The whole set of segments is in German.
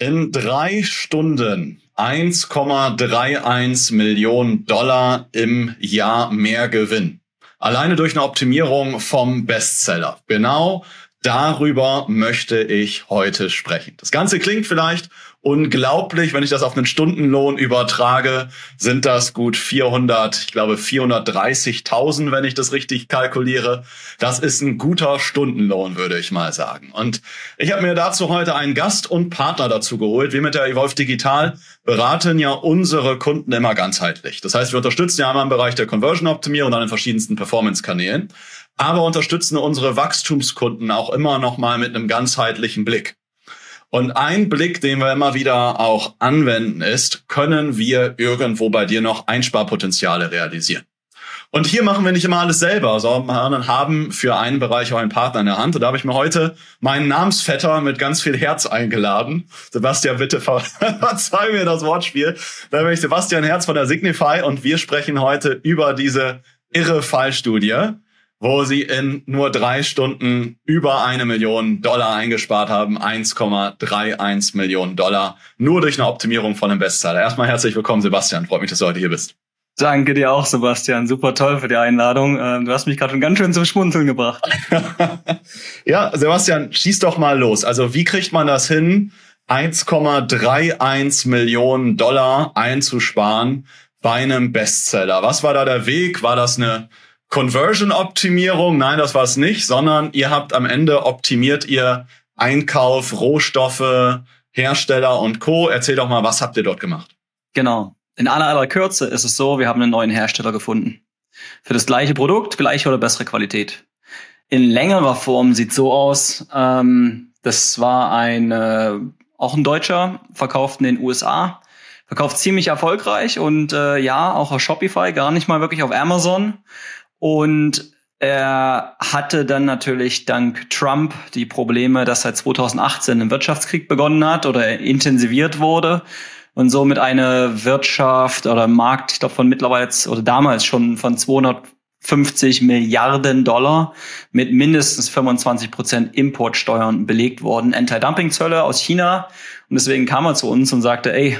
In drei Stunden 1,31 Millionen Dollar im Jahr mehr Gewinn. Alleine durch eine Optimierung vom Bestseller. Genau darüber möchte ich heute sprechen. Das Ganze klingt vielleicht unglaublich. Wenn ich das auf einen Stundenlohn übertrage, sind das gut 400, ich glaube 430.000, wenn ich das richtig kalkuliere. Das ist ein guter Stundenlohn, würde ich mal sagen. Und ich habe mir dazu heute einen Gast und Partner dazu geholt. Wir mit der Evolve Digital beraten ja unsere Kunden immer ganzheitlich. Das heißt, wir unterstützen ja einmal im Bereich der Conversion-Optimierung und dann in verschiedensten Performance-Kanälen aber unterstützen unsere Wachstumskunden auch immer noch mal mit einem ganzheitlichen Blick. Und ein Blick, den wir immer wieder auch anwenden, ist, können wir irgendwo bei dir noch Einsparpotenziale realisieren? Und hier machen wir nicht immer alles selber, sondern haben für einen Bereich auch einen Partner in der Hand. Und da habe ich mir heute meinen Namensvetter mit ganz viel Herz eingeladen. Sebastian, bitte ver verzeih mir das Wortspiel. Da bin ich Sebastian Herz von der Signify und wir sprechen heute über diese irre Fallstudie wo sie in nur drei Stunden über eine Million Dollar eingespart haben. 1,31 Millionen Dollar. Nur durch eine Optimierung von einem Bestseller. Erstmal herzlich willkommen, Sebastian. Freut mich, dass du heute hier bist. Danke dir auch, Sebastian. Super toll für die Einladung. Ähm, du hast mich gerade schon ganz schön zum Schmunzeln gebracht. ja, Sebastian, schieß doch mal los. Also wie kriegt man das hin, 1,31 Millionen Dollar einzusparen bei einem Bestseller? Was war da der Weg? War das eine Conversion-Optimierung, nein, das war es nicht, sondern ihr habt am Ende optimiert ihr Einkauf, Rohstoffe, Hersteller und Co. Erzähl doch mal, was habt ihr dort gemacht? Genau. In aller aller Kürze ist es so, wir haben einen neuen Hersteller gefunden. Für das gleiche Produkt, gleiche oder bessere Qualität. In längerer Form sieht so aus, ähm, das war ein, äh, auch ein Deutscher, verkauft in den USA, verkauft ziemlich erfolgreich und äh, ja, auch auf Shopify, gar nicht mal wirklich auf Amazon. Und er hatte dann natürlich dank Trump die Probleme, dass seit 2018 ein Wirtschaftskrieg begonnen hat oder intensiviert wurde und somit eine Wirtschaft oder Markt, ich glaube von mittlerweile oder damals schon von 250 Milliarden Dollar mit mindestens 25 Prozent Importsteuern belegt worden, Anti-Dumping-Zölle aus China. Und deswegen kam er zu uns und sagte, ey,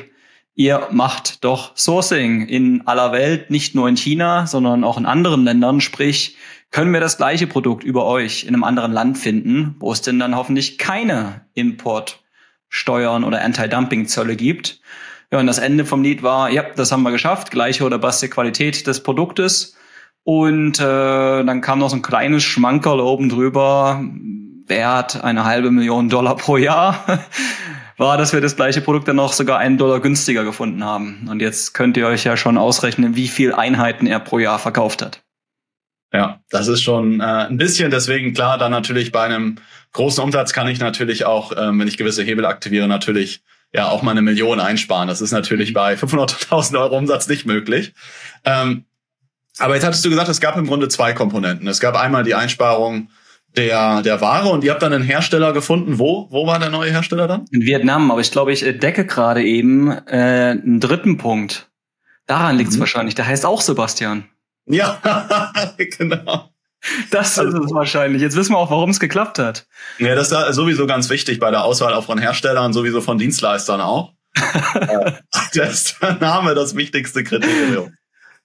ihr macht doch Sourcing in aller Welt, nicht nur in China, sondern auch in anderen Ländern. Sprich, können wir das gleiche Produkt über euch in einem anderen Land finden, wo es denn dann hoffentlich keine Importsteuern oder Anti-Dumping-Zölle gibt. Ja, und das Ende vom Lied war, ja, das haben wir geschafft, gleiche oder beste Qualität des Produktes. Und äh, dann kam noch so ein kleines Schmankerl oben drüber, Wert eine halbe Million Dollar pro Jahr war, dass wir das gleiche Produkt dann noch sogar einen Dollar günstiger gefunden haben. Und jetzt könnt ihr euch ja schon ausrechnen, wie viel Einheiten er pro Jahr verkauft hat. Ja, das ist schon äh, ein bisschen. Deswegen klar, dann natürlich bei einem großen Umsatz kann ich natürlich auch, ähm, wenn ich gewisse Hebel aktiviere, natürlich ja auch mal eine Million einsparen. Das ist natürlich bei 500.000 Euro Umsatz nicht möglich. Ähm, aber jetzt hattest du gesagt, es gab im Grunde zwei Komponenten. Es gab einmal die Einsparung der, der Ware und ihr habt dann einen Hersteller gefunden. Wo? Wo war der neue Hersteller dann? In Vietnam, aber ich glaube, ich entdecke gerade eben äh, einen dritten Punkt. Daran liegt es mhm. wahrscheinlich. Der heißt auch Sebastian. Ja, genau. Das also, ist es wahrscheinlich. Jetzt wissen wir auch, warum es geklappt hat. Ja, das ist sowieso ganz wichtig bei der Auswahl auch von Herstellern, sowieso von Dienstleistern auch. äh, das ist der Name das wichtigste Kriterium.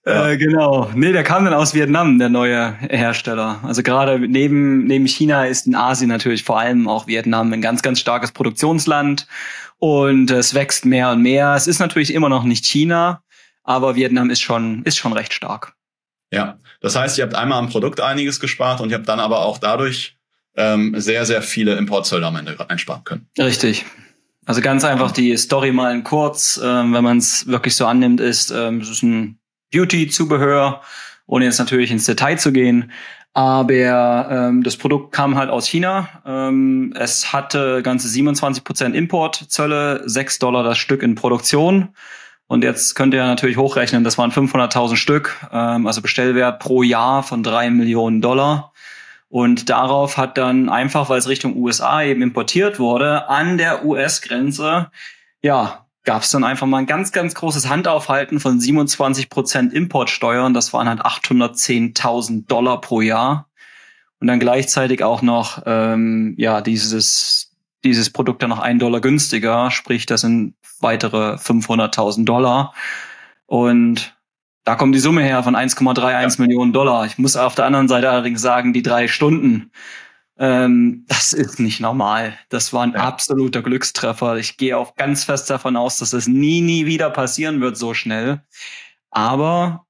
Ja. Äh, genau. Nee, der kam dann aus Vietnam, der neue Hersteller. Also gerade neben, neben China ist in Asien natürlich vor allem auch Vietnam ein ganz, ganz starkes Produktionsland. Und es wächst mehr und mehr. Es ist natürlich immer noch nicht China, aber Vietnam ist schon, ist schon recht stark. Ja, das heißt, ihr habt einmal am Produkt einiges gespart und ihr habt dann aber auch dadurch ähm, sehr, sehr viele Importzölle am Ende einsparen können. Richtig. Also ganz einfach die Story mal in kurz, ähm, wenn man es wirklich so annimmt, ist, ähm, es ist ein Beauty-Zubehör, ohne jetzt natürlich ins Detail zu gehen. Aber ähm, das Produkt kam halt aus China. Ähm, es hatte ganze 27 Prozent Importzölle, 6 Dollar das Stück in Produktion. Und jetzt könnt ihr natürlich hochrechnen, das waren 500.000 Stück, ähm, also Bestellwert pro Jahr von 3 Millionen Dollar. Und darauf hat dann einfach, weil es Richtung USA eben importiert wurde, an der US-Grenze, ja, gab es dann einfach mal ein ganz, ganz großes Handaufhalten von 27 Prozent Importsteuern. Das waren halt 810.000 Dollar pro Jahr. Und dann gleichzeitig auch noch ähm, ja dieses dieses Produkt dann noch ein Dollar günstiger, sprich, das sind weitere 500.000 Dollar. Und da kommt die Summe her von 1,31 ja. Millionen Dollar. Ich muss auf der anderen Seite allerdings sagen, die drei Stunden, ähm, das ist nicht normal. Das war ein ja. absoluter Glückstreffer. Ich gehe auch ganz fest davon aus, dass das nie, nie wieder passieren wird so schnell. Aber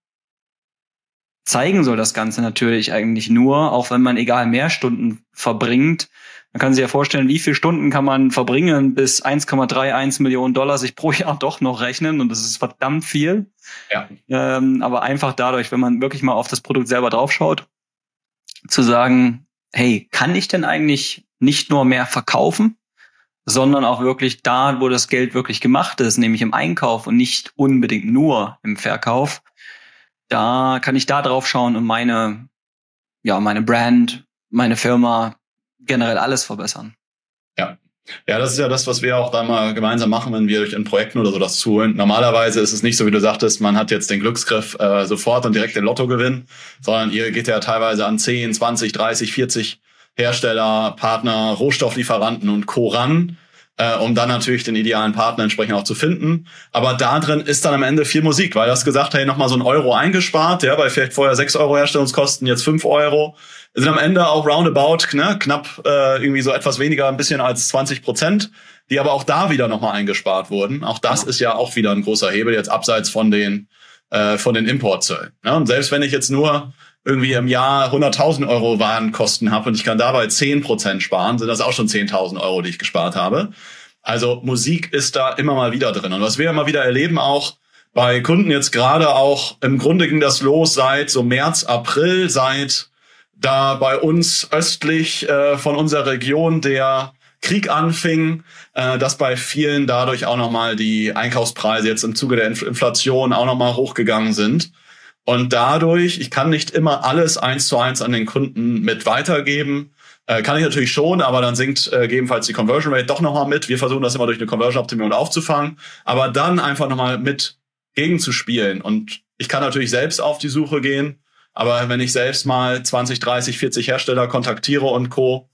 zeigen soll das Ganze natürlich eigentlich nur, auch wenn man egal mehr Stunden verbringt. Man kann sich ja vorstellen, wie viele Stunden kann man verbringen, bis 1,31 Millionen Dollar sich pro Jahr doch noch rechnen. Und das ist verdammt viel. Ja. Ähm, aber einfach dadurch, wenn man wirklich mal auf das Produkt selber draufschaut, zu sagen, hey, kann ich denn eigentlich nicht nur mehr verkaufen, sondern auch wirklich da, wo das Geld wirklich gemacht ist, nämlich im Einkauf und nicht unbedingt nur im Verkauf. Da kann ich da drauf schauen und meine, ja, meine Brand, meine Firma, generell alles verbessern. Ja. Das ist ja das, was wir auch da mal gemeinsam machen, wenn wir durch in Projekten oder so das zuholen. Normalerweise ist es nicht so, wie du sagtest, man hat jetzt den Glücksgriff äh, sofort und direkt den Lottogewinn, sondern ihr geht ja teilweise an 10, 20, 30, 40 Hersteller, Partner, Rohstofflieferanten und Co. ran äh, um dann natürlich den idealen Partner entsprechend auch zu finden. Aber da drin ist dann am Ende viel Musik, weil du hast gesagt, hey, nochmal so ein Euro eingespart, ja, bei vielleicht vorher sechs Euro Herstellungskosten, jetzt fünf Euro. Sind am Ende auch roundabout, ne, knapp äh, irgendwie so etwas weniger, ein bisschen als 20 Prozent, die aber auch da wieder nochmal eingespart wurden. Auch das ja. ist ja auch wieder ein großer Hebel, jetzt abseits von den, äh, von den Importzöllen. Ne? Und selbst wenn ich jetzt nur irgendwie im Jahr 100.000 Euro Warenkosten habe und ich kann dabei 10% sparen, sind das auch schon 10.000 Euro, die ich gespart habe. Also Musik ist da immer mal wieder drin. Und was wir immer wieder erleben, auch bei Kunden jetzt gerade auch, im Grunde ging das los seit so März, April, seit da bei uns östlich äh, von unserer Region der Krieg anfing, äh, dass bei vielen dadurch auch nochmal die Einkaufspreise jetzt im Zuge der Inflation auch nochmal hochgegangen sind. Und dadurch, ich kann nicht immer alles eins zu eins an den Kunden mit weitergeben. Äh, kann ich natürlich schon, aber dann sinkt äh, gegebenenfalls die Conversion Rate doch nochmal mit. Wir versuchen das immer durch eine Conversion-Optimierung aufzufangen, aber dann einfach nochmal mit gegenzuspielen. Und ich kann natürlich selbst auf die Suche gehen, aber wenn ich selbst mal 20, 30, 40 Hersteller kontaktiere und Co.,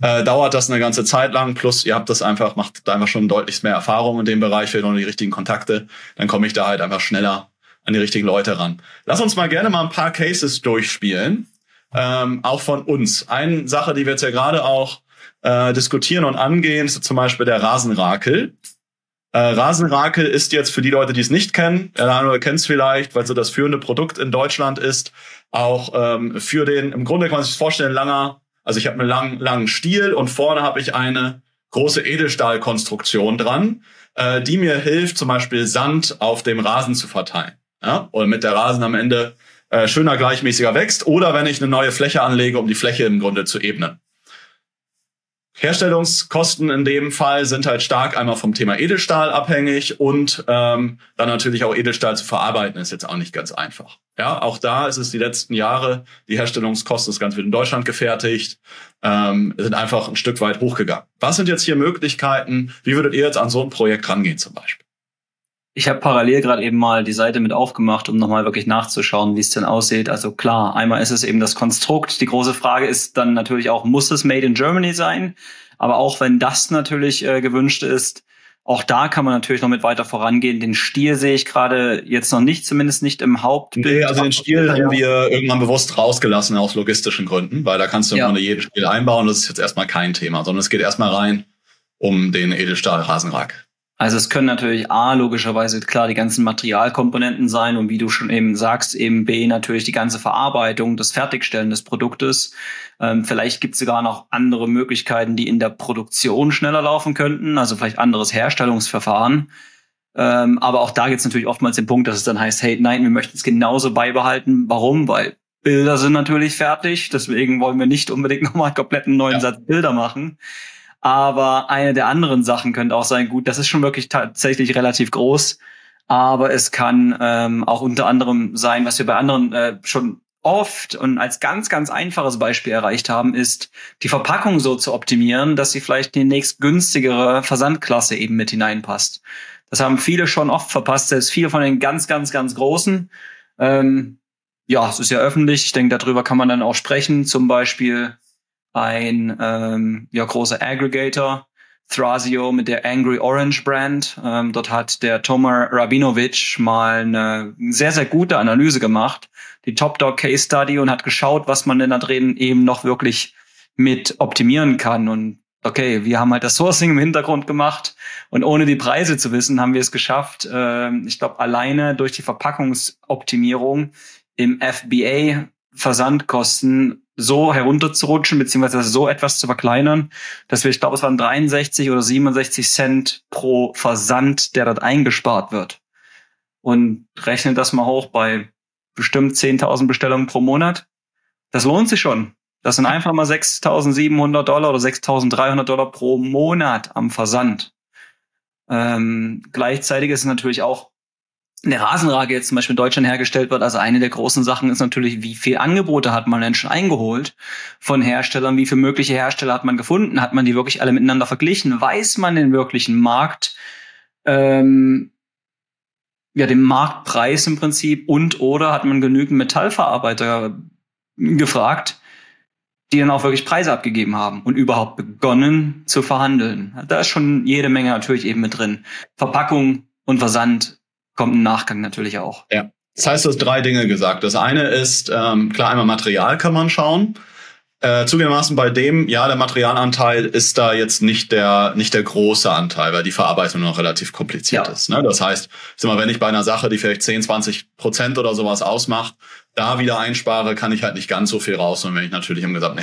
äh, dauert das eine ganze Zeit lang. Plus, ihr habt das einfach, macht da einfach schon deutlich mehr Erfahrung in dem Bereich, vielleicht noch die richtigen Kontakte. Dann komme ich da halt einfach schneller an die richtigen Leute ran. Lass uns mal gerne mal ein paar Cases durchspielen, ähm, auch von uns. Eine Sache, die wir jetzt ja gerade auch äh, diskutieren und angehen, ist zum Beispiel der Rasenrakel. Äh, Rasenrakel ist jetzt für die Leute, die es nicht kennen, der andere kennt es vielleicht, weil so das führende Produkt in Deutschland ist, auch ähm, für den, im Grunde kann man sich vorstellen, langer, also ich habe einen langen, langen Stiel und vorne habe ich eine große Edelstahlkonstruktion dran, äh, die mir hilft, zum Beispiel Sand auf dem Rasen zu verteilen ja, oder mit der Rasen am Ende äh, schöner, gleichmäßiger wächst, oder wenn ich eine neue Fläche anlege, um die Fläche im Grunde zu ebnen. Herstellungskosten in dem Fall sind halt stark einmal vom Thema Edelstahl abhängig und ähm, dann natürlich auch Edelstahl zu verarbeiten ist jetzt auch nicht ganz einfach. Ja, auch da ist es die letzten Jahre, die Herstellungskosten ist ganz wird in Deutschland gefertigt, ähm, sind einfach ein Stück weit hochgegangen. Was sind jetzt hier Möglichkeiten? Wie würdet ihr jetzt an so ein Projekt rangehen zum Beispiel? Ich habe parallel gerade eben mal die Seite mit aufgemacht, um nochmal wirklich nachzuschauen, wie es denn aussieht. Also klar, einmal ist es eben das Konstrukt. Die große Frage ist dann natürlich auch, muss es Made in Germany sein? Aber auch wenn das natürlich äh, gewünscht ist, auch da kann man natürlich noch mit weiter vorangehen. Den Stiel sehe ich gerade jetzt noch nicht, zumindest nicht im Hauptbild. Nee, also den Stiel haben wir irgendwann bewusst rausgelassen aus logistischen Gründen, weil da kannst du ja. im Grunde jedes Stiel einbauen. Das ist jetzt erstmal kein Thema, sondern es geht erstmal rein um den Edelstahl-Rasenrack. Also es können natürlich A, logischerweise klar die ganzen Materialkomponenten sein und wie du schon eben sagst, eben B, natürlich die ganze Verarbeitung, das Fertigstellen des Produktes. Ähm, vielleicht gibt es sogar noch andere Möglichkeiten, die in der Produktion schneller laufen könnten, also vielleicht anderes Herstellungsverfahren. Ähm, aber auch da gibt es natürlich oftmals den Punkt, dass es dann heißt, hey, nein, wir möchten es genauso beibehalten. Warum? Weil Bilder sind natürlich fertig, deswegen wollen wir nicht unbedingt nochmal einen kompletten neuen ja. Satz Bilder machen. Aber eine der anderen Sachen könnte auch sein, gut, das ist schon wirklich tatsächlich relativ groß, aber es kann ähm, auch unter anderem sein, was wir bei anderen äh, schon oft und als ganz, ganz einfaches Beispiel erreicht haben, ist, die Verpackung so zu optimieren, dass sie vielleicht in die nächst günstigere Versandklasse eben mit hineinpasst. Das haben viele schon oft verpasst, selbst viele von den ganz, ganz, ganz großen. Ähm, ja, es ist ja öffentlich. Ich denke, darüber kann man dann auch sprechen. Zum Beispiel ein ähm, ja, großer Aggregator, Thrasio mit der Angry Orange Brand. Ähm, dort hat der Tomer Rabinovic mal eine sehr, sehr gute Analyse gemacht, die Top Dog Case Study und hat geschaut, was man denn da drin eben noch wirklich mit optimieren kann. Und okay, wir haben halt das Sourcing im Hintergrund gemacht und ohne die Preise zu wissen, haben wir es geschafft, äh, ich glaube, alleine durch die Verpackungsoptimierung im FBA Versandkosten so herunterzurutschen, beziehungsweise so etwas zu verkleinern, dass wir, ich glaube, es waren 63 oder 67 Cent pro Versand, der dort eingespart wird. Und rechnen das mal hoch bei bestimmt 10.000 Bestellungen pro Monat. Das lohnt sich schon. Das sind einfach mal 6.700 Dollar oder 6.300 Dollar pro Monat am Versand. Ähm, gleichzeitig ist es natürlich auch eine Rasenrage jetzt zum Beispiel in Deutschland hergestellt wird, also eine der großen Sachen ist natürlich, wie viel Angebote hat man denn schon eingeholt von Herstellern, wie viele mögliche Hersteller hat man gefunden, hat man die wirklich alle miteinander verglichen, weiß man den wirklichen Markt, ähm, ja, den Marktpreis im Prinzip? Und oder hat man genügend Metallverarbeiter gefragt, die dann auch wirklich Preise abgegeben haben und überhaupt begonnen zu verhandeln. Da ist schon jede Menge natürlich eben mit drin. Verpackung und Versand kommt im Nachgang natürlich auch. Ja. Das heißt, du hast drei Dinge gesagt. Das eine ist, ähm, klar, einmal Material kann man schauen. Äh, zugegebenermaßen bei dem, ja, der Materialanteil ist da jetzt nicht der, nicht der große Anteil, weil die Verarbeitung noch relativ kompliziert ja. ist. Ne? Das heißt, sag mal, wenn ich bei einer Sache, die vielleicht 10, 20 Prozent oder sowas ausmacht, da wieder einspare, kann ich halt nicht ganz so viel raus, und wenn ich natürlich im gesamten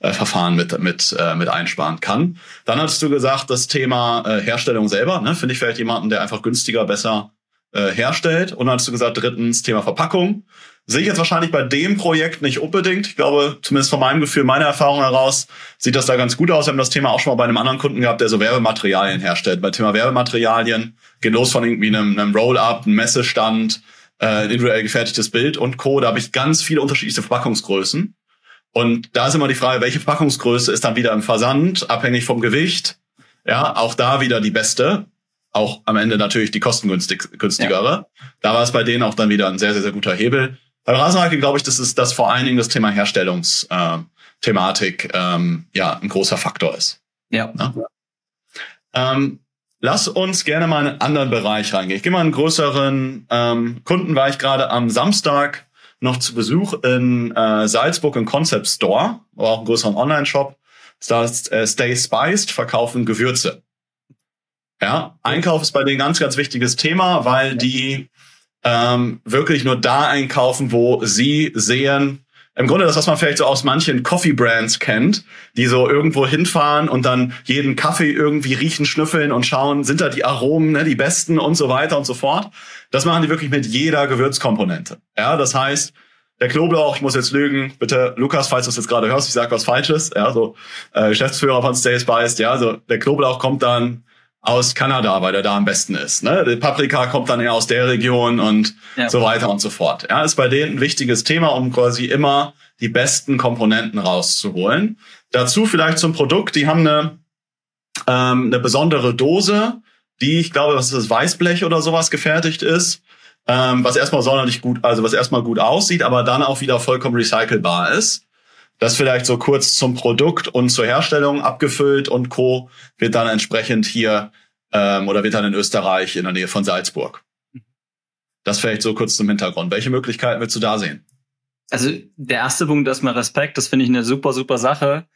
Herstellungsverfahren mit, mit, äh, mit einsparen kann. Dann hattest du gesagt, das Thema äh, Herstellung selber, ne? finde ich vielleicht jemanden, der einfach günstiger, besser äh, herstellt. Und dann hast du gesagt, drittens Thema Verpackung. Sehe ich jetzt wahrscheinlich bei dem Projekt nicht unbedingt. Ich glaube, zumindest von meinem Gefühl, meiner Erfahrung heraus, sieht das da ganz gut aus. Wir haben das Thema auch schon mal bei einem anderen Kunden gehabt, der so Werbematerialien herstellt. Bei Thema Werbematerialien geht los von irgendwie einem, einem Roll-up, einem Messestand, äh, individuell gefertigtes Bild und Co. Da habe ich ganz viele unterschiedliche Verpackungsgrößen. Und da ist immer die Frage, welche Verpackungsgröße ist dann wieder im Versand, abhängig vom Gewicht. Ja, auch da wieder die beste auch am Ende natürlich die kostengünstigere. Ja. Da war es bei denen auch dann wieder ein sehr, sehr, sehr guter Hebel. Bei Rasenmarke glaube ich, dass es das vor allen Dingen das Thema Herstellungsthematik äh, ähm, ja ein großer Faktor ist. Ja. ja? Ähm, lass uns gerne mal in einen anderen Bereich reingehen. Ich gehe mal einen größeren ähm, Kunden, war ich gerade am Samstag noch zu Besuch in äh, Salzburg im Concept Store, aber auch einen größeren Online-Shop. Da ist äh, Stay Spiced, verkaufen Gewürze. Ja, Einkauf ist bei denen ganz, ganz wichtiges Thema, weil die ähm, wirklich nur da einkaufen, wo sie sehen, im Grunde das, was man vielleicht so aus manchen Coffee-Brands kennt, die so irgendwo hinfahren und dann jeden Kaffee irgendwie riechen, schnüffeln und schauen, sind da die Aromen, ne, die besten und so weiter und so fort. Das machen die wirklich mit jeder Gewürzkomponente. Ja, das heißt, der Knoblauch, ich muss jetzt lügen, bitte Lukas, falls du es jetzt gerade hörst, ich sage was Falsches, ja, so äh, Geschäftsführer von Stay Spiced, ja, so der Knoblauch kommt dann aus Kanada, weil der da am besten ist. Ne? Die Paprika kommt dann eher aus der Region und ja. so weiter und so fort. Ja, ist bei denen ein wichtiges Thema, um quasi immer die besten Komponenten rauszuholen. Dazu vielleicht zum Produkt, die haben eine, ähm, eine besondere Dose, die, ich glaube, was ist das, Weißblech oder sowas gefertigt ist, ähm, was erstmal sonderlich gut, also was erstmal gut aussieht, aber dann auch wieder vollkommen recycelbar ist. Das vielleicht so kurz zum Produkt und zur Herstellung abgefüllt und Co. wird dann entsprechend hier ähm, oder wird dann in Österreich in der Nähe von Salzburg. Das vielleicht so kurz zum Hintergrund. Welche Möglichkeiten willst du da sehen? Also der erste Punkt erstmal Respekt, das finde ich eine super, super Sache.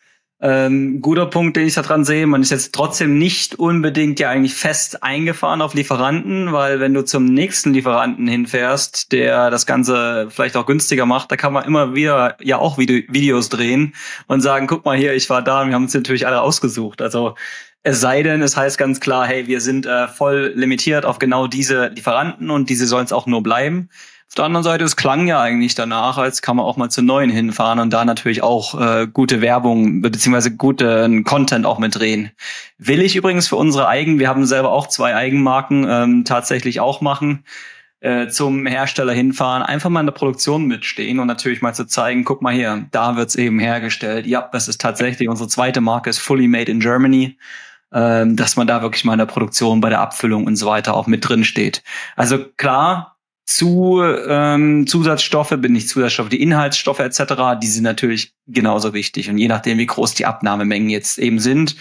Ähm, guter Punkt, den ich da dran sehe, man ist jetzt trotzdem nicht unbedingt ja eigentlich fest eingefahren auf Lieferanten, weil wenn du zum nächsten Lieferanten hinfährst, der das Ganze vielleicht auch günstiger macht, da kann man immer wieder ja auch Video Videos drehen und sagen, guck mal hier, ich war da und wir haben uns natürlich alle ausgesucht. Also es sei denn, es heißt ganz klar, hey, wir sind äh, voll limitiert auf genau diese Lieferanten und diese sollen es auch nur bleiben. Auf der anderen Seite, es klang ja eigentlich danach, als kann man auch mal zu neuen hinfahren und da natürlich auch äh, gute Werbung beziehungsweise guten Content auch mit drehen. Will ich übrigens für unsere Eigen, wir haben selber auch zwei Eigenmarken, ähm, tatsächlich auch machen, äh, zum Hersteller hinfahren, einfach mal in der Produktion mitstehen und natürlich mal zu zeigen, guck mal hier, da wird's eben hergestellt. Ja, das ist tatsächlich unsere zweite Marke, ist Fully Made in Germany ähm, dass man da wirklich mal in der Produktion, bei der Abfüllung und so weiter auch mit drin steht. Also klar, zu ähm, Zusatzstoffe, bin nicht Zusatzstoffe, die Inhaltsstoffe etc., die sind natürlich genauso wichtig. Und je nachdem, wie groß die Abnahmemengen jetzt eben sind,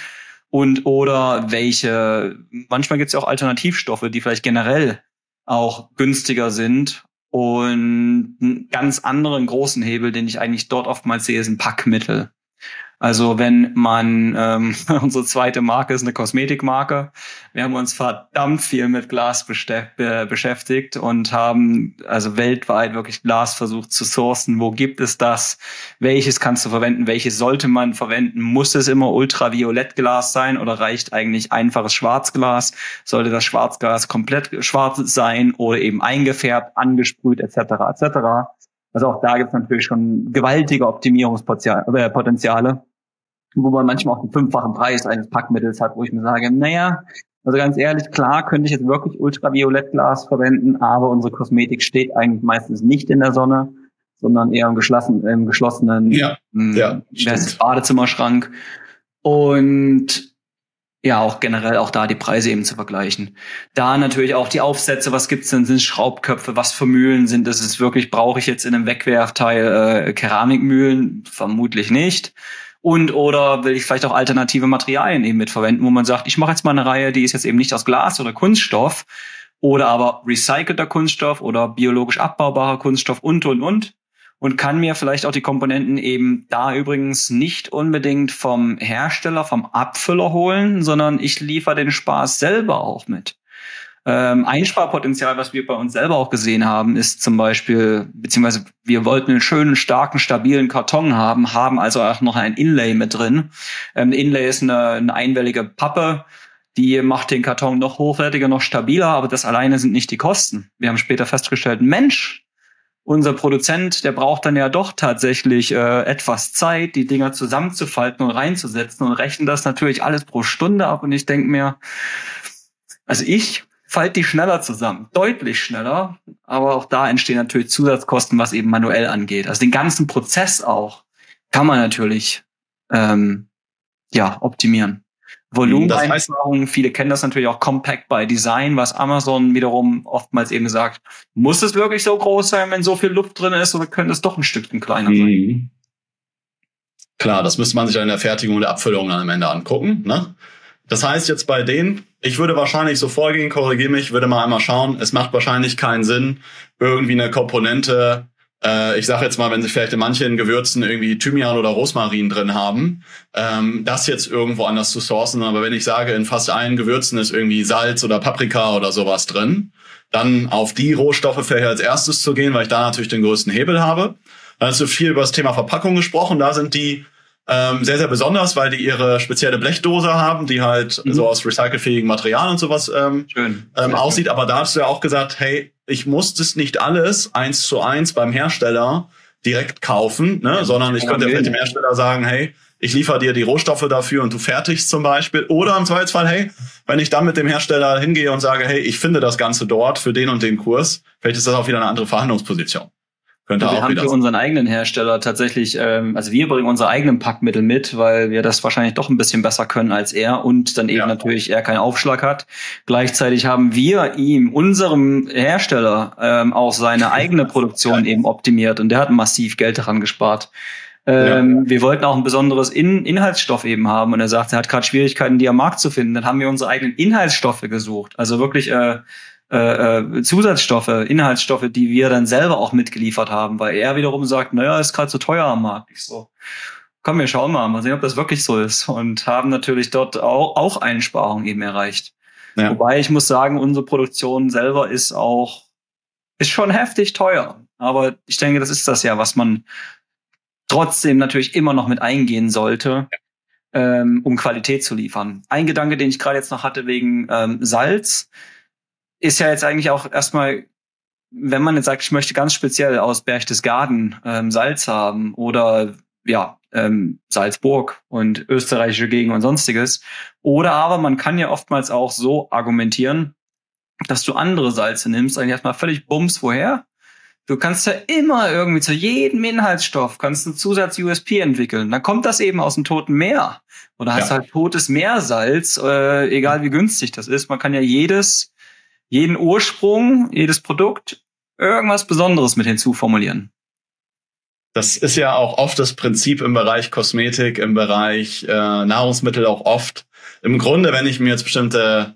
und oder welche, manchmal gibt es ja auch Alternativstoffe, die vielleicht generell auch günstiger sind und einen ganz anderen großen Hebel, den ich eigentlich dort oftmals sehe, ist ein Packmittel. Also wenn man, ähm, unsere zweite Marke ist eine Kosmetikmarke. Wir haben uns verdammt viel mit Glas beschäftigt und haben also weltweit wirklich Glas versucht zu sourcen. Wo gibt es das? Welches kannst du verwenden? Welches sollte man verwenden? Muss es immer Ultraviolettglas sein oder reicht eigentlich einfaches Schwarzglas? Sollte das Schwarzglas komplett schwarz sein oder eben eingefärbt, angesprüht etc. etc. Also auch da gibt es natürlich schon gewaltige Optimierungspotenziale wo man manchmal auch den fünffachen Preis eines Packmittels hat, wo ich mir sage, naja, also ganz ehrlich, klar könnte ich jetzt wirklich Ultraviolettglas verwenden, aber unsere Kosmetik steht eigentlich meistens nicht in der Sonne, sondern eher im, geschlossen, im geschlossenen ja, mh, ja, Badezimmerschrank. Und ja, auch generell auch da die Preise eben zu vergleichen. Da natürlich auch die Aufsätze, was gibt's denn? Sind Schraubköpfe, was für Mühlen sind das? Ist wirklich, brauche ich jetzt in einem Wegwerfteil äh, Keramikmühlen? Vermutlich nicht. Und oder will ich vielleicht auch alternative Materialien eben mitverwenden, wo man sagt, ich mache jetzt mal eine Reihe, die ist jetzt eben nicht aus Glas oder Kunststoff oder aber recycelter Kunststoff oder biologisch abbaubarer Kunststoff und und und und kann mir vielleicht auch die Komponenten eben da übrigens nicht unbedingt vom Hersteller, vom Abfüller holen, sondern ich liefere den Spaß selber auch mit. Ähm, Einsparpotenzial, was wir bei uns selber auch gesehen haben, ist zum Beispiel, beziehungsweise wir wollten einen schönen, starken, stabilen Karton haben, haben also auch noch ein Inlay mit drin. Ähm, Inlay ist eine, eine einwellige Pappe, die macht den Karton noch hochwertiger, noch stabiler, aber das alleine sind nicht die Kosten. Wir haben später festgestellt, Mensch, unser Produzent, der braucht dann ja doch tatsächlich äh, etwas Zeit, die Dinger zusammenzufalten und reinzusetzen und rechnen das natürlich alles pro Stunde ab. Und ich denke mir, also ich fallt die schneller zusammen, deutlich schneller. Aber auch da entstehen natürlich Zusatzkosten, was eben manuell angeht. Also den ganzen Prozess auch kann man natürlich ähm, ja optimieren. Volumeneinsparungen, viele kennen das natürlich auch Compact by Design, was Amazon wiederum oftmals eben sagt, muss es wirklich so groß sein, wenn so viel Luft drin ist, oder könnte es doch ein Stückchen kleiner sein? Mhm. Klar, das müsste man sich in der Fertigung der Abfüllung dann am Ende angucken. Ne? Das heißt jetzt bei denen, ich würde wahrscheinlich so vorgehen, korrigiere mich, würde mal einmal schauen, es macht wahrscheinlich keinen Sinn, irgendwie eine Komponente, äh, ich sage jetzt mal, wenn sie vielleicht in manchen Gewürzen irgendwie Thymian oder Rosmarin drin haben, ähm, das jetzt irgendwo anders zu sourcen. Aber wenn ich sage, in fast allen Gewürzen ist irgendwie Salz oder Paprika oder sowas drin, dann auf die Rohstoffe vielleicht als erstes zu gehen, weil ich da natürlich den größten Hebel habe. Dann hast du viel über das Thema Verpackung gesprochen. Da sind die ähm, sehr, sehr besonders, weil die ihre spezielle Blechdose haben, die halt mhm. so aus recycelfähigem Material und sowas ähm, Schön. Ähm, aussieht. Aber da hast du ja auch gesagt, hey, ich muss das nicht alles eins zu eins beim Hersteller direkt kaufen, ne? Ja, sondern ich könnte ja vielleicht dem Hersteller sagen, hey, ich liefere dir die Rohstoffe dafür und du fertigst zum Beispiel. Oder im Zweifelsfall, hey, wenn ich dann mit dem Hersteller hingehe und sage, hey, ich finde das Ganze dort für den und den Kurs, vielleicht ist das auch wieder eine andere Verhandlungsposition. Könnte wir auch haben für unseren eigenen Hersteller tatsächlich, ähm, also wir bringen unsere eigenen Packmittel mit, weil wir das wahrscheinlich doch ein bisschen besser können als er und dann eben ja. natürlich er keinen Aufschlag hat. Gleichzeitig haben wir ihm, unserem Hersteller, ähm, auch seine eigene Produktion eben optimiert und der hat massiv Geld daran gespart. Ähm, ja. Wir wollten auch ein besonderes In Inhaltsstoff eben haben und er sagt, er hat gerade Schwierigkeiten, die am Markt zu finden. Dann haben wir unsere eigenen Inhaltsstoffe gesucht. Also wirklich äh, äh, äh, Zusatzstoffe, Inhaltsstoffe, die wir dann selber auch mitgeliefert haben, weil er wiederum sagt, naja, ist gerade zu teuer am Markt. Ich so, komm, wir schauen mal, mal sehen, ob das wirklich so ist. Und haben natürlich dort auch, auch Einsparungen eben erreicht. Ja. Wobei ich muss sagen, unsere Produktion selber ist auch, ist schon heftig teuer. Aber ich denke, das ist das ja, was man trotzdem natürlich immer noch mit eingehen sollte. Ja. Ähm, um Qualität zu liefern. Ein Gedanke, den ich gerade jetzt noch hatte wegen ähm, Salz ist ja jetzt eigentlich auch erstmal, wenn man jetzt sagt, ich möchte ganz speziell aus Berchtesgaden ähm, Salz haben oder ja, ähm, Salzburg und österreichische Gegend und sonstiges. Oder aber man kann ja oftmals auch so argumentieren, dass du andere Salze nimmst, eigentlich erstmal völlig bums woher. Du kannst ja immer irgendwie zu jedem Inhaltsstoff kannst einen Zusatz-USP entwickeln. Dann kommt das eben aus dem Toten Meer. Oder hast ja. halt totes Meersalz, äh, egal wie günstig das ist. Man kann ja jedes jeden Ursprung, jedes Produkt irgendwas Besonderes mit hinzuformulieren. Das ist ja auch oft das Prinzip im Bereich Kosmetik, im Bereich äh, Nahrungsmittel auch oft, im Grunde, wenn ich mir jetzt bestimmte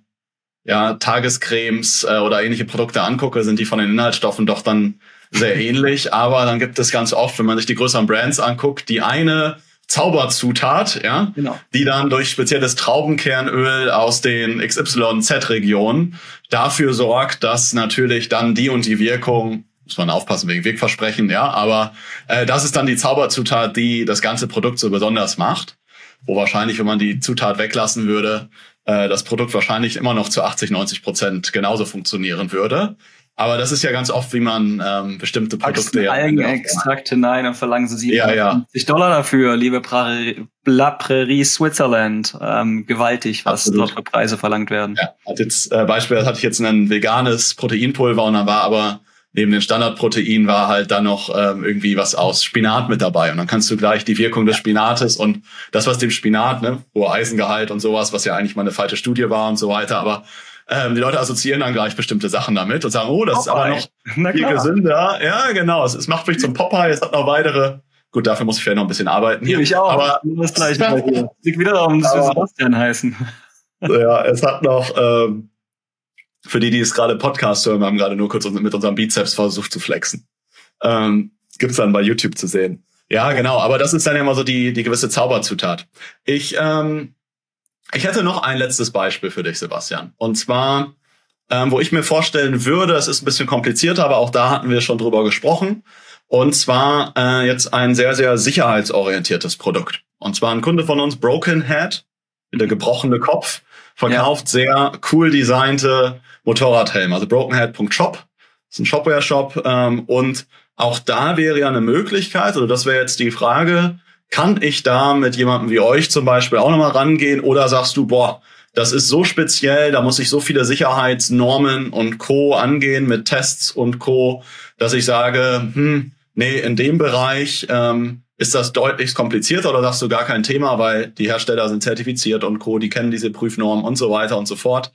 ja, Tagescremes äh, oder ähnliche Produkte angucke, sind die von den Inhaltsstoffen doch dann sehr ähnlich. Aber dann gibt es ganz oft, wenn man sich die größeren Brands anguckt, die eine Zauberzutat, ja, genau. die dann durch spezielles Traubenkernöl aus den XYZ-Regionen dafür sorgt, dass natürlich dann die und die Wirkung, muss man aufpassen wegen Wirkversprechen, ja, aber äh, das ist dann die Zauberzutat, die das ganze Produkt so besonders macht. Wo wahrscheinlich, wenn man die Zutat weglassen würde, äh, das Produkt wahrscheinlich immer noch zu 80, 90 Prozent genauso funktionieren würde. Aber das ist ja ganz oft, wie man ähm, bestimmte Produkte. Algenextrakt hinein und verlangen sie 57 ja, ja. Dollar dafür, liebe Prairie, La Prairie Switzerland. Ähm, gewaltig, was Absolut. dort für Preise verlangt werden. Ja, hat jetzt äh, Beispiel, hatte ich jetzt ein veganes Proteinpulver und dann war aber neben den Standardproteinen war halt dann noch ähm, irgendwie was aus Spinat mit dabei. Und dann kannst du gleich die Wirkung des Spinates und das, was dem Spinat, ne, hoher Eisengehalt und sowas, was ja eigentlich mal eine falsche Studie war und so weiter, aber ähm, die Leute assoziieren dann gleich bestimmte Sachen damit und sagen, oh, das Popeye. ist aber noch viel gesünder. Ja, genau. Es, es macht mich zum Popeye. Es hat noch weitere. Gut, dafür muss ich vielleicht noch ein bisschen arbeiten hier. Ich auch. Aber das gleiche bei dir. Liegt wieder darum, dass wir Sebastian heißen. Ja, es hat noch, ähm, für die, die es gerade Podcast hören, wir haben gerade nur kurz mit unserem Bizeps versucht zu flexen. Ähm, gibt's dann bei YouTube zu sehen. Ja, genau. Aber das ist dann ja immer so die, die gewisse Zauberzutat. Ich ähm, ich hätte noch ein letztes Beispiel für dich, Sebastian. Und zwar, ähm, wo ich mir vorstellen würde, es ist ein bisschen komplizierter, aber auch da hatten wir schon drüber gesprochen. Und zwar äh, jetzt ein sehr, sehr sicherheitsorientiertes Produkt. Und zwar ein Kunde von uns, Broken Head, der gebrochene Kopf, verkauft ja. sehr cool designte Motorradhelme. Also brokenhead.shop ist ein Shopware-Shop. Ähm, und auch da wäre ja eine Möglichkeit, oder das wäre jetzt die Frage, kann ich da mit jemandem wie euch zum Beispiel auch nochmal rangehen? Oder sagst du, boah, das ist so speziell, da muss ich so viele Sicherheitsnormen und Co. angehen mit Tests und Co., dass ich sage, hm, nee, in dem Bereich ähm, ist das deutlich komplizierter oder sagst du gar kein Thema, weil die Hersteller sind zertifiziert und Co., die kennen diese Prüfnormen und so weiter und so fort.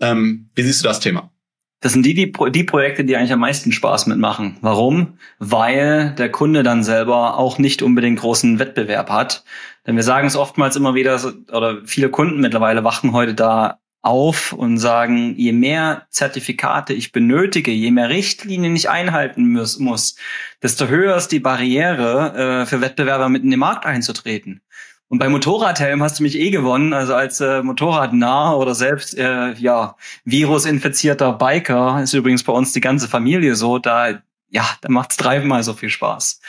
Ähm, wie siehst du das Thema? Das sind die, die, die Projekte, die eigentlich am meisten Spaß mitmachen. Warum? Weil der Kunde dann selber auch nicht unbedingt großen Wettbewerb hat. Denn wir sagen es oftmals immer wieder, oder viele Kunden mittlerweile wachen heute da auf und sagen, je mehr Zertifikate ich benötige, je mehr Richtlinien ich einhalten muss, muss desto höher ist die Barriere äh, für Wettbewerber mit in den Markt einzutreten. Und bei Motorradhelm hast du mich eh gewonnen, also als äh, Motorradnah oder selbst äh, ja virusinfizierter Biker ist übrigens bei uns die ganze Familie so. Da ja, da macht's dreimal so viel Spaß.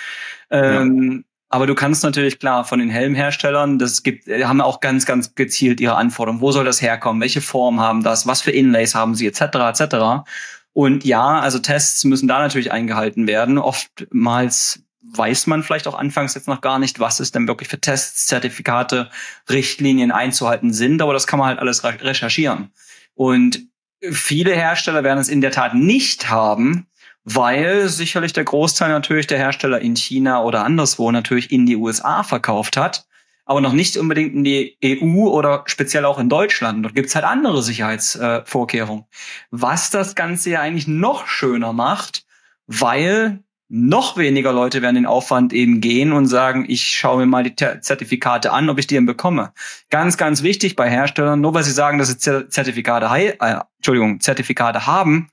Ähm, ja. Aber du kannst natürlich klar von den Helmherstellern, das gibt, äh, haben auch ganz, ganz gezielt ihre Anforderungen. Wo soll das herkommen? Welche Form haben das? Was für Inlays haben sie? Etc. etc. Und ja, also Tests müssen da natürlich eingehalten werden. Oftmals weiß man vielleicht auch anfangs jetzt noch gar nicht, was es denn wirklich für Tests, Zertifikate, Richtlinien einzuhalten sind, aber das kann man halt alles recherchieren. Und viele Hersteller werden es in der Tat nicht haben, weil sicherlich der Großteil natürlich der Hersteller in China oder anderswo natürlich in die USA verkauft hat, aber noch nicht unbedingt in die EU oder speziell auch in Deutschland. Dort gibt's halt andere Sicherheitsvorkehrungen. Was das Ganze ja eigentlich noch schöner macht, weil noch weniger Leute werden den Aufwand eben gehen und sagen, ich schaue mir mal die Zertifikate an, ob ich die denn bekomme. Ganz, ganz wichtig bei Herstellern, nur weil sie sagen, dass sie Zertifikate, äh, Entschuldigung, Zertifikate haben,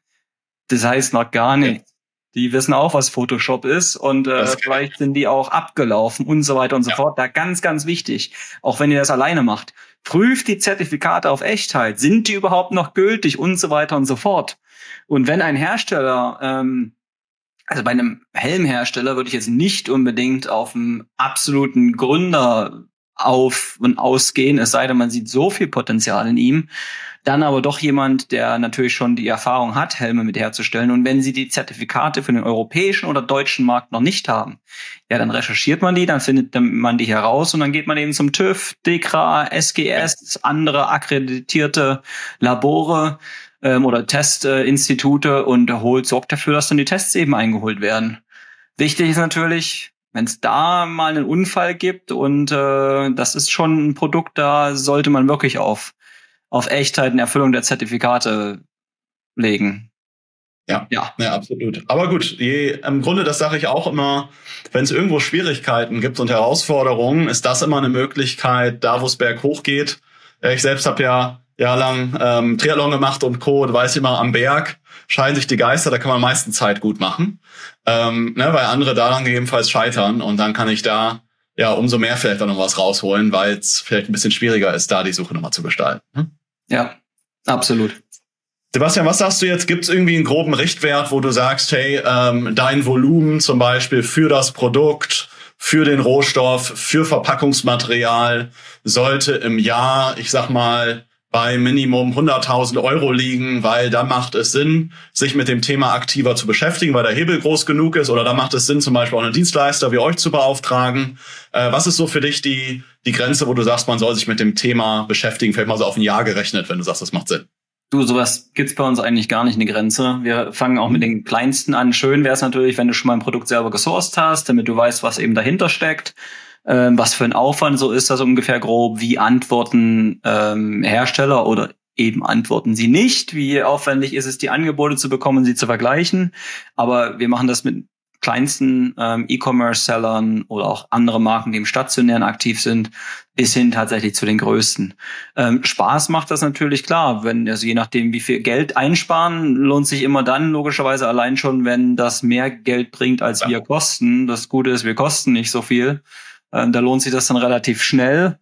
das heißt noch gar nichts. Die wissen auch, was Photoshop ist und äh, vielleicht sind die auch abgelaufen und so weiter und so ja. fort. Da ganz, ganz wichtig, auch wenn ihr das alleine macht, prüft die Zertifikate auf Echtheit. Sind die überhaupt noch gültig und so weiter und so fort. Und wenn ein Hersteller ähm, also bei einem Helmhersteller würde ich jetzt nicht unbedingt auf einen absoluten Gründer auf und ausgehen, es sei denn, man sieht so viel Potenzial in ihm. Dann aber doch jemand, der natürlich schon die Erfahrung hat, Helme mit herzustellen. Und wenn sie die Zertifikate für den europäischen oder deutschen Markt noch nicht haben, ja, dann recherchiert man die, dann findet man die heraus und dann geht man eben zum TÜV, DEKRA, SGS, andere akkreditierte Labore ähm, oder Testinstitute und holt, sorgt dafür, dass dann die Tests eben eingeholt werden. Wichtig ist natürlich, wenn es da mal einen Unfall gibt und äh, das ist schon ein Produkt, da sollte man wirklich auf, auf Echtheit und Erfüllung der Zertifikate legen. Ja, ja, ja, absolut. Aber gut, je, im Grunde, das sage ich auch immer, wenn es irgendwo Schwierigkeiten gibt und Herausforderungen, ist das immer eine Möglichkeit, da wo es berghoch geht, Ja, ich selbst habe ja jahrelang ähm, Triathlon gemacht und Co. und weiß immer, am Berg scheiden sich die Geister, da kann man am meisten Zeit gut machen. Ähm, ne, weil andere daran gegebenenfalls scheitern und dann kann ich da ja umso mehr vielleicht auch noch was rausholen, weil es vielleicht ein bisschen schwieriger ist, da die Suche nochmal zu gestalten. Hm? Ja, absolut. Sebastian, was sagst du jetzt? Gibt es irgendwie einen groben Richtwert, wo du sagst, hey, ähm, dein Volumen zum Beispiel für das Produkt, für den Rohstoff, für Verpackungsmaterial sollte im Jahr, ich sag mal, bei Minimum 100.000 Euro liegen, weil da macht es Sinn, sich mit dem Thema aktiver zu beschäftigen, weil der Hebel groß genug ist oder da macht es Sinn, zum Beispiel auch einen Dienstleister wie euch zu beauftragen. Äh, was ist so für dich die, die Grenze, wo du sagst, man soll sich mit dem Thema beschäftigen, vielleicht mal so auf ein Jahr gerechnet, wenn du sagst, das macht Sinn? Du, sowas gibt's bei uns eigentlich gar nicht eine Grenze. Wir fangen auch mit den kleinsten an. Schön wäre es natürlich, wenn du schon mal ein Produkt selber gesourced hast, damit du weißt, was eben dahinter steckt ähm, was für ein Aufwand so ist das ungefähr grob, wie antworten ähm, Hersteller oder eben antworten sie nicht, wie aufwendig ist es, die Angebote zu bekommen, sie zu vergleichen. Aber wir machen das mit kleinsten ähm, E-Commerce-Sellern oder auch andere Marken, die im Stationären aktiv sind, bis hin tatsächlich zu den größten. Ähm, Spaß macht das natürlich klar, wenn also je nachdem, wie viel Geld einsparen, lohnt sich immer dann logischerweise allein schon, wenn das mehr Geld bringt, als ja. wir kosten. Das Gute ist, wir kosten nicht so viel. Ähm, da lohnt sich das dann relativ schnell.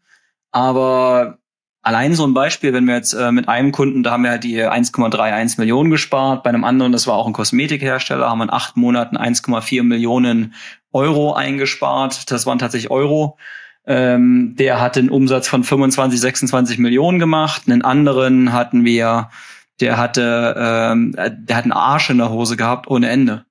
Aber allein so ein Beispiel, wenn wir jetzt äh, mit einem Kunden, da haben wir halt die 1,31 Millionen gespart, bei einem anderen, das war auch ein Kosmetikhersteller, haben wir in acht Monaten 1,4 Millionen Euro eingespart. Das waren tatsächlich Euro. Ähm, der hat einen Umsatz von 25, 26 Millionen gemacht. Einen anderen hatten wir, der hatte, ähm, der hat einen Arsch in der Hose gehabt ohne Ende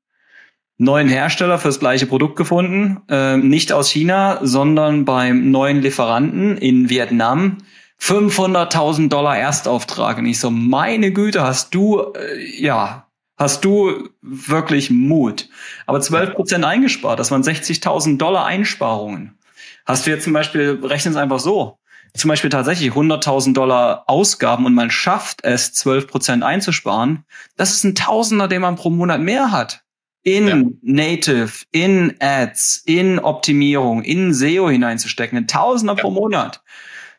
neuen Hersteller fürs gleiche Produkt gefunden, äh, nicht aus China, sondern beim neuen Lieferanten in Vietnam. 500.000 Dollar Erstauftrag. Und ich so, meine Güte, hast du, äh, ja, hast du wirklich Mut. Aber 12 Prozent eingespart, das waren 60.000 Dollar Einsparungen. Hast du jetzt zum Beispiel, rechnen es einfach so, zum Beispiel tatsächlich 100.000 Dollar Ausgaben und man schafft es, 12 Prozent einzusparen, das ist ein Tausender, den man pro Monat mehr hat in ja. Native, in Ads, in Optimierung, in SEO hineinzustecken, Tausender ja. pro Monat.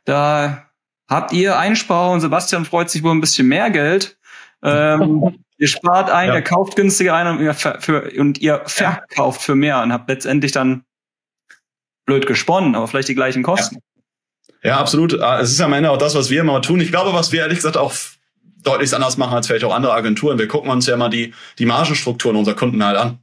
Da habt ihr Einsparungen. Sebastian freut sich wohl ein bisschen mehr Geld. Ähm, ihr spart ein, ja. ihr kauft günstiger ein und ihr, für, und ihr verkauft für mehr und habt letztendlich dann blöd gesponnen, aber vielleicht die gleichen Kosten. Ja, absolut. Ah, es ist am Ende auch das, was wir immer tun. Ich glaube, was wir ehrlich gesagt auch deutlich anders machen als vielleicht auch andere Agenturen. Wir gucken uns ja mal die, die Margenstrukturen unserer Kunden halt an.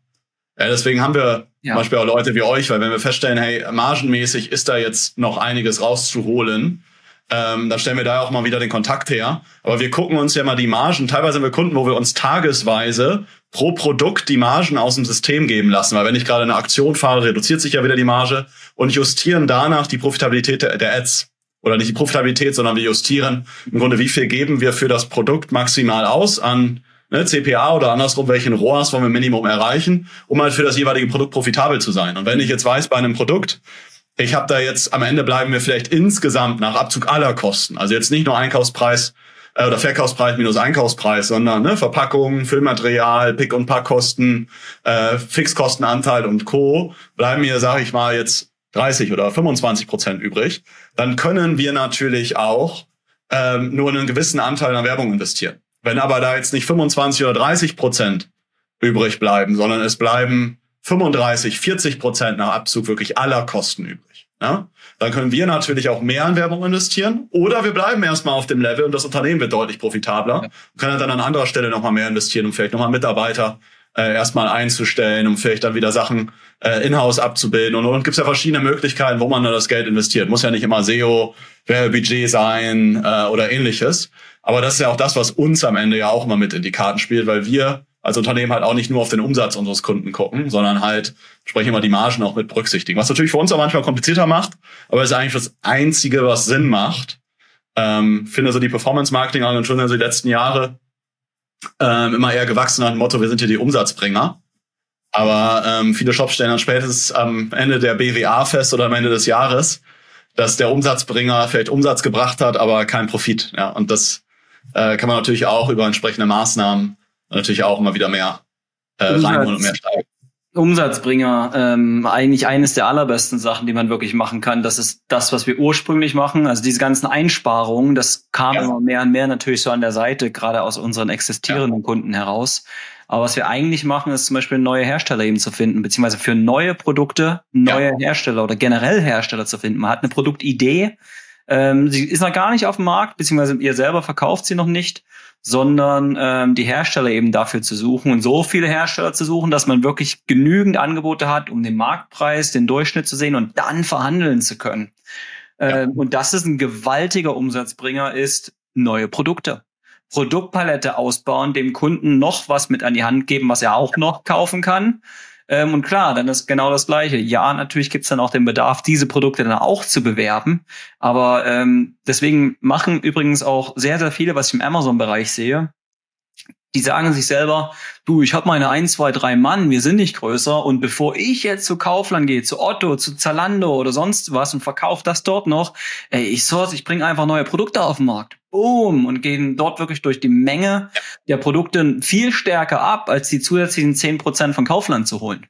Ja, deswegen haben wir ja. zum Beispiel auch Leute wie euch, weil wenn wir feststellen, hey, margenmäßig ist da jetzt noch einiges rauszuholen, ähm, dann stellen wir da auch mal wieder den Kontakt her. Aber wir gucken uns ja mal die Margen. Teilweise haben wir Kunden, wo wir uns tagesweise pro Produkt die Margen aus dem System geben lassen. Weil wenn ich gerade eine Aktion fahre, reduziert sich ja wieder die Marge und justieren danach die Profitabilität der, der Ads oder nicht die Profitabilität, sondern wir justieren im Grunde, wie viel geben wir für das Produkt maximal aus an ne, CPA oder andersrum, welchen ROAS wollen wir Minimum erreichen, um halt für das jeweilige Produkt profitabel zu sein. Und wenn ich jetzt weiß, bei einem Produkt, ich habe da jetzt am Ende bleiben wir vielleicht insgesamt nach Abzug aller Kosten, also jetzt nicht nur Einkaufspreis äh, oder Verkaufspreis minus Einkaufspreis, sondern ne, Verpackung, Füllmaterial, Pick- und Packkosten, äh, Fixkostenanteil und Co. bleiben mir, sage ich mal, jetzt 30 oder 25 Prozent übrig, dann können wir natürlich auch ähm, nur einen gewissen Anteil an Werbung investieren. Wenn aber da jetzt nicht 25 oder 30 Prozent übrig bleiben, sondern es bleiben 35, 40 Prozent nach Abzug wirklich aller Kosten übrig. Ja? Dann können wir natürlich auch mehr an Werbung investieren oder wir bleiben erstmal auf dem Level und das Unternehmen wird deutlich profitabler ja. und können dann an anderer Stelle nochmal mehr investieren und vielleicht nochmal Mitarbeiter äh, erstmal einzustellen, um vielleicht dann wieder Sachen äh, in-house abzubilden. Und, und gibt es ja verschiedene Möglichkeiten, wo man da das Geld investiert. Muss ja nicht immer SEO, Budget sein äh, oder ähnliches. Aber das ist ja auch das, was uns am Ende ja auch immer mit in die Karten spielt, weil wir als Unternehmen halt auch nicht nur auf den Umsatz unseres Kunden gucken, sondern halt sprechen immer die Margen auch mit berücksichtigen. Was natürlich für uns auch manchmal komplizierter macht, aber ist eigentlich das Einzige, was Sinn macht. Ähm, finde so die Performance-Marketing-Agenturen also die letzten Jahre ähm, immer eher gewachsen nach dem Motto, wir sind hier die Umsatzbringer. Aber ähm, viele Shops stellen dann spätestens am Ende der BWA fest oder am Ende des Jahres, dass der Umsatzbringer vielleicht Umsatz gebracht hat, aber kein Profit. Ja, und das äh, kann man natürlich auch über entsprechende Maßnahmen natürlich auch immer wieder mehr äh, reinholen und mehr steigen. Umsatzbringer ähm, eigentlich eines der allerbesten Sachen, die man wirklich machen kann. Das ist das, was wir ursprünglich machen. Also diese ganzen Einsparungen, das kam ja. immer mehr und mehr natürlich so an der Seite, gerade aus unseren existierenden ja. Kunden heraus. Aber was wir eigentlich machen, ist zum Beispiel neue Hersteller eben zu finden, beziehungsweise für neue Produkte neue ja. Hersteller oder generell Hersteller zu finden. Man hat eine Produktidee, ähm, sie ist noch gar nicht auf dem Markt, beziehungsweise ihr selber verkauft sie noch nicht sondern ähm, die Hersteller eben dafür zu suchen und so viele Hersteller zu suchen, dass man wirklich genügend Angebote hat, um den Marktpreis, den Durchschnitt zu sehen und dann verhandeln zu können. Ja. Ähm, und das ist ein gewaltiger Umsatzbringer, ist neue Produkte. Produktpalette ausbauen, dem Kunden noch was mit an die Hand geben, was er auch noch kaufen kann. Ähm, und klar, dann ist genau das Gleiche. Ja, natürlich gibt's dann auch den Bedarf, diese Produkte dann auch zu bewerben. Aber ähm, deswegen machen übrigens auch sehr, sehr viele, was ich im Amazon-Bereich sehe, die sagen sich selber, du, ich habe meine ein, zwei, drei Mann, wir sind nicht größer und bevor ich jetzt zu Kaufland gehe, zu Otto, zu Zalando oder sonst was und verkaufe das dort noch, ey, ich source, ich bringe einfach neue Produkte auf den Markt. Boom! Und gehen dort wirklich durch die Menge der Produkte viel stärker ab, als die zusätzlichen zehn Prozent von Kaufland zu holen.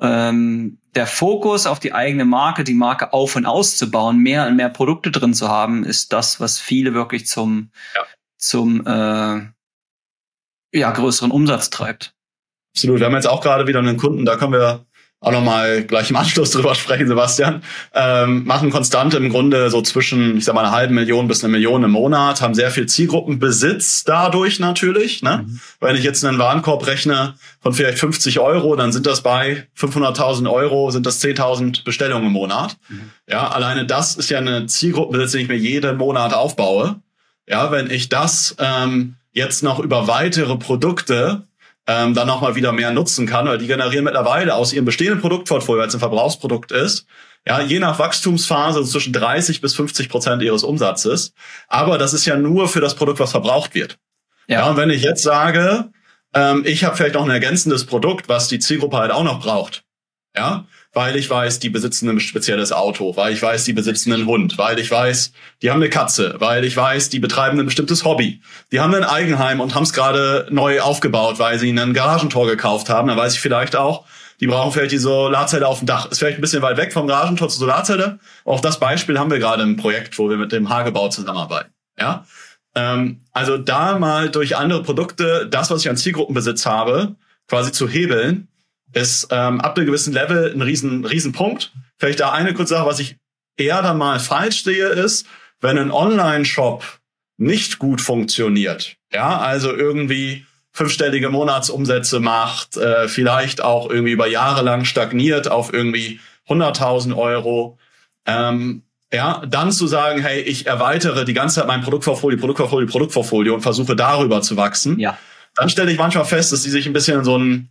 Ähm, der Fokus auf die eigene Marke, die Marke auf und auszubauen, mehr und mehr Produkte drin zu haben, ist das, was viele wirklich zum, ja. zum äh, ja, größeren Umsatz treibt. Absolut. Wir haben jetzt auch gerade wieder einen Kunden, da können wir auch nochmal gleich im Anschluss drüber sprechen, Sebastian. Ähm, machen konstant im Grunde so zwischen, ich sag mal, einer halben Million bis eine Million im Monat, haben sehr viel Zielgruppenbesitz dadurch natürlich. Ne? Mhm. Wenn ich jetzt einen Warenkorb rechne von vielleicht 50 Euro, dann sind das bei 500.000 Euro, sind das 10.000 Bestellungen im Monat. Mhm. Ja, alleine das ist ja eine Zielgruppenbesitz, den ich mir jeden Monat aufbaue. Ja, wenn ich das ähm, jetzt noch über weitere Produkte ähm, dann nochmal wieder mehr nutzen kann, weil die generieren mittlerweile aus ihrem bestehenden Produktportfolio, weil es ein Verbrauchsprodukt ist, ja, je nach Wachstumsphase zwischen 30 bis 50 Prozent ihres Umsatzes. Aber das ist ja nur für das Produkt, was verbraucht wird. Ja, ja und wenn ich jetzt sage, ähm, ich habe vielleicht noch ein ergänzendes Produkt, was die Zielgruppe halt auch noch braucht, ja, weil ich weiß, die besitzen ein spezielles Auto, weil ich weiß, die besitzen einen Hund, weil ich weiß, die haben eine Katze, weil ich weiß, die betreiben ein bestimmtes Hobby. Die haben ein Eigenheim und haben es gerade neu aufgebaut, weil sie ein Garagentor gekauft haben. Dann weiß ich vielleicht auch, die brauchen vielleicht die Solarzelle auf dem Dach. Ist vielleicht ein bisschen weit weg vom Garagentor zur Solarzelle. Auch das Beispiel haben wir gerade im Projekt, wo wir mit dem Hagebau zusammenarbeiten. Ja, ähm, also da mal durch andere Produkte das, was ich an Zielgruppenbesitz habe, quasi zu hebeln ist ähm, ab einem gewissen Level ein riesen, riesen Punkt. Vielleicht da eine kurze Sache, was ich eher dann mal falsch sehe, ist, wenn ein Online-Shop nicht gut funktioniert, ja, also irgendwie fünfstellige Monatsumsätze macht, äh, vielleicht auch irgendwie über Jahre lang stagniert auf irgendwie 100.000 Euro, ähm, ja, dann zu sagen, hey, ich erweitere die ganze Zeit mein Produktportfolio, Produktportfolio, Produktportfolio und versuche darüber zu wachsen. Ja. Dann stelle ich manchmal fest, dass die sich ein bisschen in so ein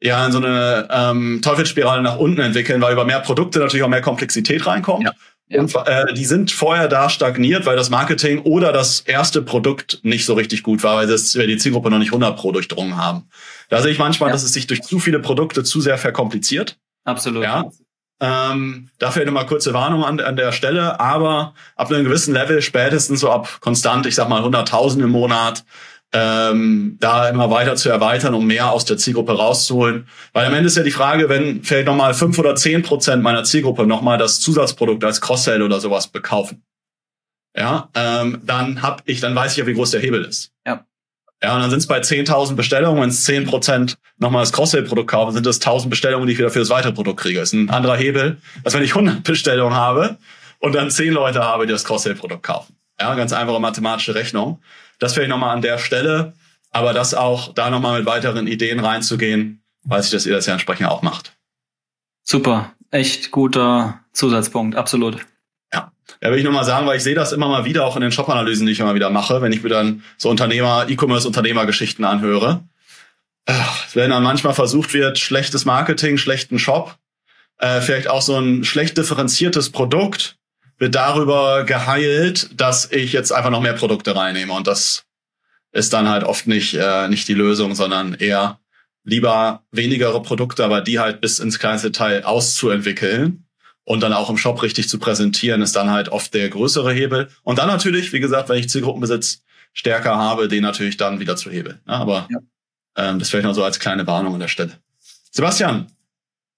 ja in so eine ähm, Teufelsspirale nach unten entwickeln, weil über mehr Produkte natürlich auch mehr Komplexität reinkommt. Ja. Ja. Und äh, die sind vorher da stagniert, weil das Marketing oder das erste Produkt nicht so richtig gut war, weil, das, die Zielgruppe noch nicht 100 Pro durchdrungen haben. Da sehe ich manchmal, ja. dass es sich durch zu viele Produkte zu sehr verkompliziert. Absolut. Ja. Ähm, dafür nochmal kurze Warnung an, an der Stelle, aber ab einem gewissen Level, spätestens so ab konstant, ich sag mal 100.000 im Monat, ähm, da immer weiter zu erweitern, um mehr aus der Zielgruppe rauszuholen. Weil am Ende ist ja die Frage, wenn vielleicht nochmal fünf oder zehn Prozent meiner Zielgruppe nochmal das Zusatzprodukt als Cross-Sell oder sowas bekaufen, ja, ähm, dann hab ich, dann weiß ich ja, wie groß der Hebel ist. Ja. Ja, und dann sind es bei 10.000 Bestellungen, wenn es 10 Prozent nochmal das Cross-Sell-Produkt kaufen, sind das 1.000 Bestellungen, die ich wieder für das weitere Produkt kriege. Das ist ein anderer Hebel, als wenn ich 100 Bestellungen habe und dann 10 Leute habe, die das Cross-Sell-Produkt kaufen. Ja, ganz einfache mathematische Rechnung. Das vielleicht nochmal an der Stelle, aber das auch da nochmal mit weiteren Ideen reinzugehen, weiß ich, dass ihr das ja entsprechend auch macht. Super, echt guter Zusatzpunkt, absolut. Ja, ja will ich nur mal sagen, weil ich sehe das immer mal wieder auch in den Shop-Analysen, die ich immer wieder mache, wenn ich mir dann so Unternehmer, E-Commerce-Unternehmergeschichten anhöre. Wenn dann manchmal versucht wird, schlechtes Marketing, schlechten Shop, äh, vielleicht auch so ein schlecht differenziertes Produkt, wird darüber geheilt, dass ich jetzt einfach noch mehr Produkte reinnehme. Und das ist dann halt oft nicht, äh, nicht die Lösung, sondern eher lieber wenigere Produkte, aber die halt bis ins kleinste Teil auszuentwickeln und dann auch im Shop richtig zu präsentieren, ist dann halt oft der größere Hebel. Und dann natürlich, wie gesagt, wenn ich Zielgruppenbesitz stärker habe, den natürlich dann wieder zu hebeln. Ja, aber ja. ähm, das vielleicht noch so als kleine Warnung an der Stelle. Sebastian,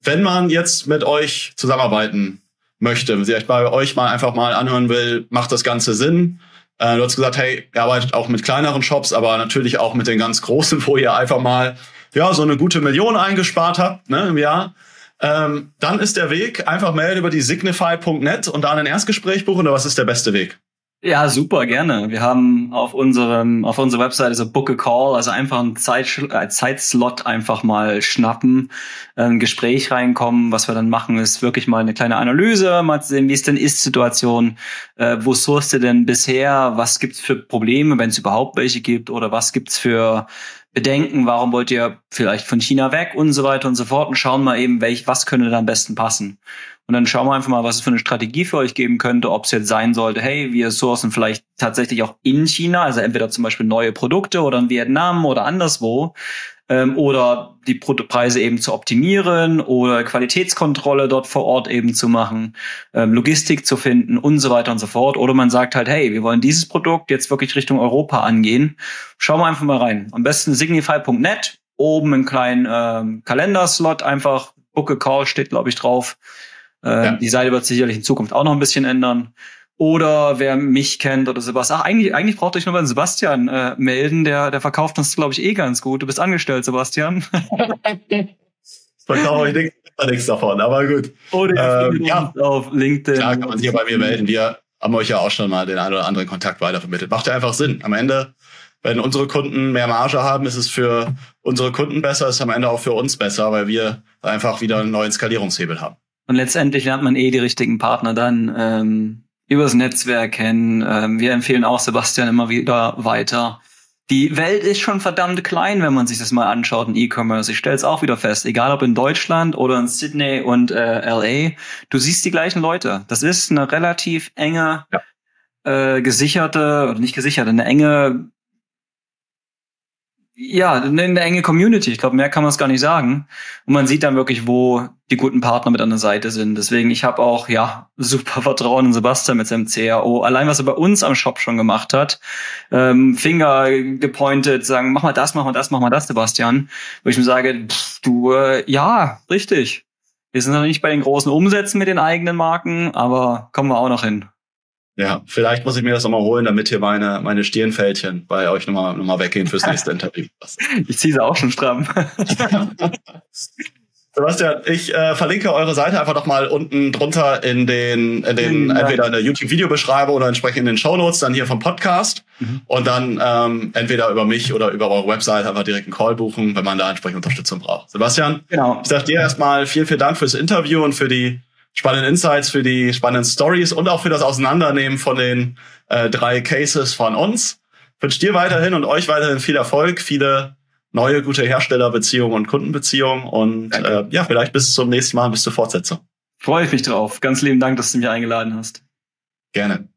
wenn man jetzt mit euch zusammenarbeiten möchte, vielleicht bei euch mal einfach mal anhören will, macht das Ganze Sinn? Äh, du hast gesagt, hey, ihr arbeitet auch mit kleineren Shops, aber natürlich auch mit den ganz großen, wo ihr einfach mal ja so eine gute Million eingespart habt ne, im Jahr. Ähm, dann ist der Weg, einfach melden über die signify.net und da ein Erstgespräch buchen oder was ist der beste Weg? Ja, super, gerne. Wir haben auf unserem, auf unserer Webseite so Book a Call, also einfach einen Zeit, äh, Zeitslot einfach mal schnappen, ein Gespräch reinkommen. Was wir dann machen, ist wirklich mal eine kleine Analyse, mal sehen, wie ist denn Ist-Situation, äh, wo sourced ihr denn bisher, was gibt's für Probleme, wenn es überhaupt welche gibt, oder was gibt's für Bedenken, warum wollt ihr vielleicht von China weg und so weiter und so fort und schauen mal eben, welch, was könnte da am besten passen. Und dann schauen wir einfach mal, was es für eine Strategie für euch geben könnte, ob es jetzt sein sollte, hey, wir sourcen vielleicht tatsächlich auch in China, also entweder zum Beispiel neue Produkte oder in Vietnam oder anderswo, ähm, oder die Preise eben zu optimieren oder Qualitätskontrolle dort vor Ort eben zu machen, ähm, Logistik zu finden und so weiter und so fort. Oder man sagt halt, hey, wir wollen dieses Produkt jetzt wirklich Richtung Europa angehen. Schauen wir einfach mal rein. Am besten signify.net, oben einen kleinen ähm, Kalenderslot einfach, Book a Call steht, glaube ich, drauf. Ähm, ja. Die Seite wird sich sicherlich in Zukunft auch noch ein bisschen ändern. Oder wer mich kennt oder Sebastian. Ach, eigentlich, eigentlich braucht euch nur mal Sebastian äh, melden. Der, der verkauft uns, glaube ich, eh ganz gut. Du bist angestellt, Sebastian. Verkaufe ich nichts, nichts davon, aber gut. Oder ähm, ja. auf LinkedIn. Klar kann man sich ja bei mir melden. Wir haben euch ja auch schon mal den einen oder anderen Kontakt weitervermittelt. Macht ja einfach Sinn. Am Ende, wenn unsere Kunden mehr Marge haben, ist es für unsere Kunden besser, ist am Ende auch für uns besser, weil wir einfach wieder einen neuen Skalierungshebel haben. Und letztendlich lernt man eh die richtigen Partner dann. Ähm übers Netzwerk kennen. Ähm, wir empfehlen auch Sebastian immer wieder weiter. Die Welt ist schon verdammt klein, wenn man sich das mal anschaut in E-Commerce. Ich stelle es auch wieder fest, egal ob in Deutschland oder in Sydney und äh, LA, du siehst die gleichen Leute. Das ist eine relativ enge, ja. äh, gesicherte, oder nicht gesicherte, eine enge ja, eine enge Community. Ich glaube, mehr kann man es gar nicht sagen. Und man sieht dann wirklich, wo die guten Partner mit an der Seite sind. Deswegen, ich habe auch, ja, super Vertrauen in Sebastian mit seinem CAO. Allein, was er bei uns am Shop schon gemacht hat, ähm, Finger gepointet, sagen, mach mal das, mach mal das, mach mal das, Sebastian. Wo ich mir sage, pff, du, äh, ja, richtig. Wir sind noch nicht bei den großen Umsätzen mit den eigenen Marken, aber kommen wir auch noch hin. Ja, vielleicht muss ich mir das nochmal holen, damit hier meine, meine Stirnfältchen bei euch nochmal noch mal weggehen fürs nächste Interview. Ich ziehe sie auch schon stramm. Sebastian, ich äh, verlinke eure Seite einfach doch mal unten drunter in den, in den ja. entweder in der YouTube-Videobeschreibung oder entsprechend in den Shownotes dann hier vom Podcast mhm. und dann ähm, entweder über mich oder über eure Website einfach direkt einen Call buchen, wenn man da entsprechend Unterstützung braucht. Sebastian, genau. ich sage dir erstmal vielen, vielen Dank fürs Interview und für die spannenden Insights, für die spannenden Stories und auch für das Auseinandernehmen von den äh, drei Cases von uns. Ich wünsche dir weiterhin und euch weiterhin viel Erfolg, viele neue gute Herstellerbeziehungen und Kundenbeziehungen und äh, ja, vielleicht bis zum nächsten Mal, bis zur Fortsetzung. Freue ich mich drauf. Ganz lieben Dank, dass du mich eingeladen hast. Gerne.